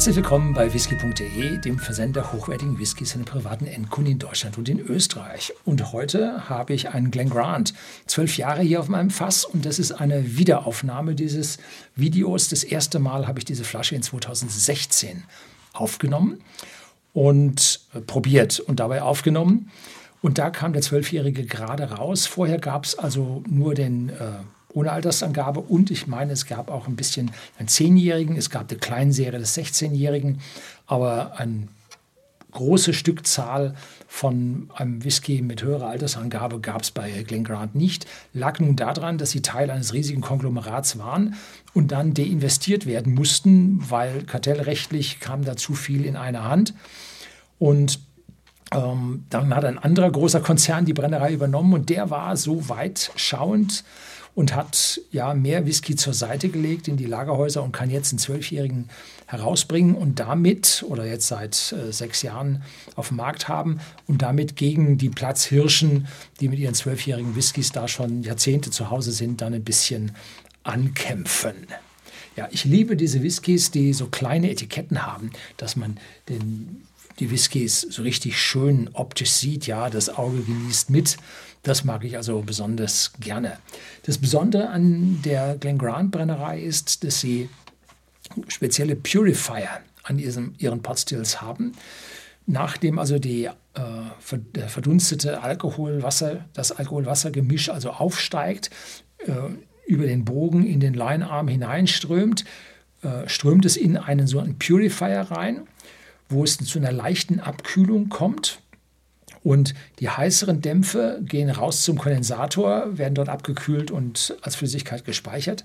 Herzlich willkommen bei whisky.de, dem Versender hochwertigen Whiskys an privaten Endkunden in Deutschland und in Österreich. Und heute habe ich einen Glen Grant, zwölf Jahre hier auf meinem Fass und das ist eine Wiederaufnahme dieses Videos. Das erste Mal habe ich diese Flasche in 2016 aufgenommen und probiert und dabei aufgenommen. Und da kam der Zwölfjährige gerade raus. Vorher gab es also nur den äh, ohne Altersangabe und ich meine, es gab auch ein bisschen einen Zehnjährigen, es gab eine Kleinserie des 16-Jährigen, aber eine große Stückzahl von einem Whisky mit höherer Altersangabe gab es bei Glen Grant nicht. Lag nun daran, dass sie Teil eines riesigen Konglomerats waren und dann deinvestiert werden mussten, weil kartellrechtlich kam da zu viel in eine Hand. Und ähm, dann hat ein anderer großer Konzern die Brennerei übernommen und der war so weit schauend und hat ja mehr Whisky zur Seite gelegt in die Lagerhäuser und kann jetzt einen Zwölfjährigen herausbringen und damit, oder jetzt seit äh, sechs Jahren auf dem Markt haben und damit gegen die Platzhirschen, die mit ihren zwölfjährigen Whiskys da schon Jahrzehnte zu Hause sind, dann ein bisschen ankämpfen. Ja, ich liebe diese Whiskys, die so kleine Etiketten haben, dass man den die Whiskys so richtig schön optisch sieht, ja, das Auge genießt mit. Das mag ich also besonders gerne. Das Besondere an der Glen Grant Brennerei ist, dass sie spezielle Purifier an ihrem, ihren Potstills haben. Nachdem also die, äh, verdunstete Alkoholwasser, das Alkoholwassergemisch also aufsteigt, äh, über den Bogen in den Leinarm hineinströmt, äh, strömt es in einen so einen Purifier rein wo es zu einer leichten Abkühlung kommt. Und die heißeren Dämpfe gehen raus zum Kondensator, werden dort abgekühlt und als Flüssigkeit gespeichert.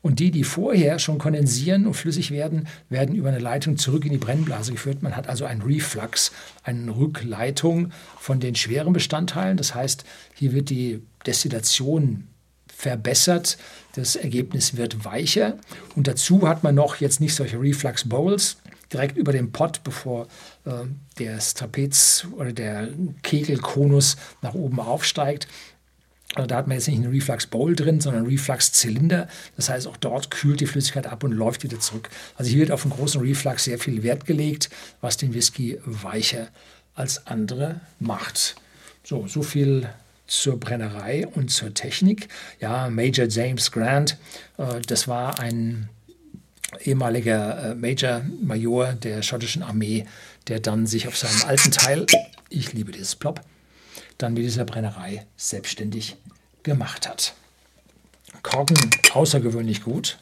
Und die, die vorher schon kondensieren und flüssig werden, werden über eine Leitung zurück in die Brennblase geführt. Man hat also einen Reflux, eine Rückleitung von den schweren Bestandteilen. Das heißt, hier wird die Destillation verbessert, das Ergebnis wird weicher. Und dazu hat man noch jetzt nicht solche Reflux Bowls, direkt über dem Pott, bevor äh, das Trapez oder der Kegelkonus nach oben aufsteigt. Also da hat man jetzt nicht einen Reflux Bowl drin, sondern einen Reflux Zylinder. Das heißt, auch dort kühlt die Flüssigkeit ab und läuft wieder zurück. Also hier wird auf einen großen Reflux sehr viel Wert gelegt, was den Whisky weicher als andere macht. So, so viel zur Brennerei und zur Technik. Ja, Major James Grant, äh, das war ein ehemaliger äh, Major Major der schottischen Armee, der dann sich auf seinem alten Teil, ich liebe dieses Plop, dann mit dieser Brennerei selbstständig gemacht hat. Korken außergewöhnlich gut.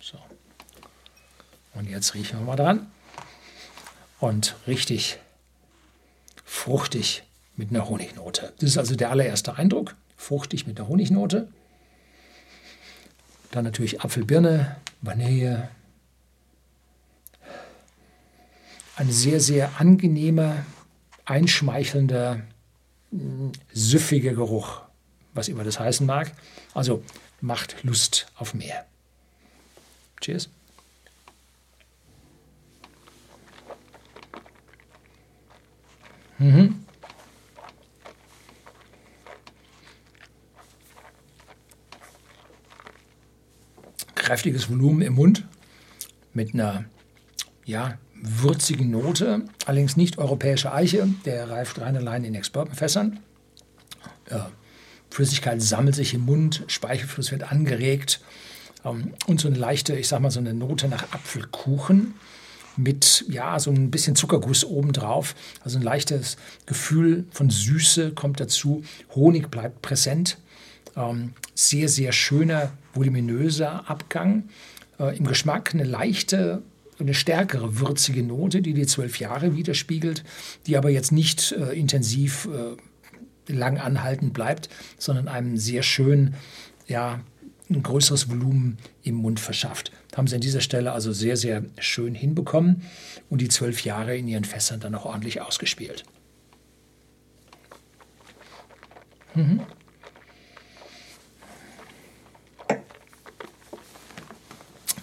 So. Und jetzt riechen wir mal dran. Und richtig fruchtig mit einer Honignote. Das ist also der allererste Eindruck. Fruchtig mit einer Honignote. Dann natürlich Apfelbirne, Vanille. Ein sehr, sehr angenehmer, einschmeichelnder, mm, süffiger Geruch, was immer das heißen mag. Also macht Lust auf mehr. Cheers. Mhm. Kräftiges Volumen im Mund mit einer ja, würzigen Note, allerdings nicht europäische Eiche, der reift rein allein in Exportfässern. Äh, Flüssigkeit sammelt sich im Mund, Speichelfluss wird angeregt ähm, und so eine leichte, ich sag mal, so eine Note nach Apfelkuchen mit ja so ein bisschen Zuckerguss obendrauf. Also ein leichtes Gefühl von Süße kommt dazu. Honig bleibt präsent. Ähm, sehr, sehr schöner, voluminöser Abgang. Äh, Im Geschmack eine leichte, eine stärkere würzige Note, die die zwölf Jahre widerspiegelt, die aber jetzt nicht äh, intensiv äh, lang anhaltend bleibt, sondern einem sehr schön, ja, ein größeres Volumen im Mund verschafft. Haben sie an dieser Stelle also sehr, sehr schön hinbekommen und die zwölf Jahre in ihren Fässern dann auch ordentlich ausgespielt. Mhm.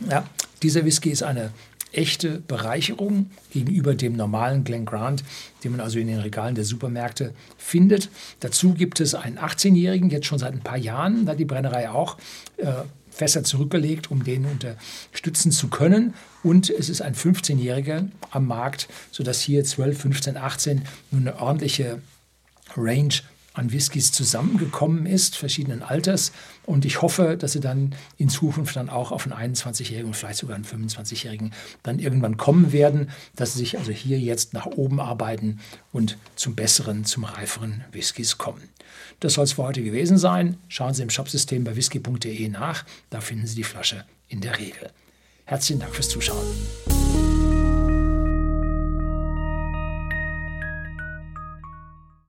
Ja, dieser Whisky ist eine echte Bereicherung gegenüber dem normalen Glen Grant, den man also in den Regalen der Supermärkte findet. Dazu gibt es einen 18-Jährigen, jetzt schon seit ein paar Jahren, da die Brennerei auch äh, Fässer zurückgelegt, um den unterstützen zu können. Und es ist ein 15-Jähriger am Markt, sodass hier 12, 15, 18 nun eine ordentliche Range an Whiskys zusammengekommen ist, verschiedenen Alters. Und ich hoffe, dass sie dann in Zukunft dann auch auf einen 21-Jährigen und vielleicht sogar einen 25-Jährigen dann irgendwann kommen werden, dass sie sich also hier jetzt nach oben arbeiten und zum besseren, zum reiferen Whiskys kommen. Das soll es für heute gewesen sein. Schauen Sie im Shopsystem bei whisky.de nach. Da finden Sie die Flasche in der Regel. Herzlichen Dank fürs Zuschauen.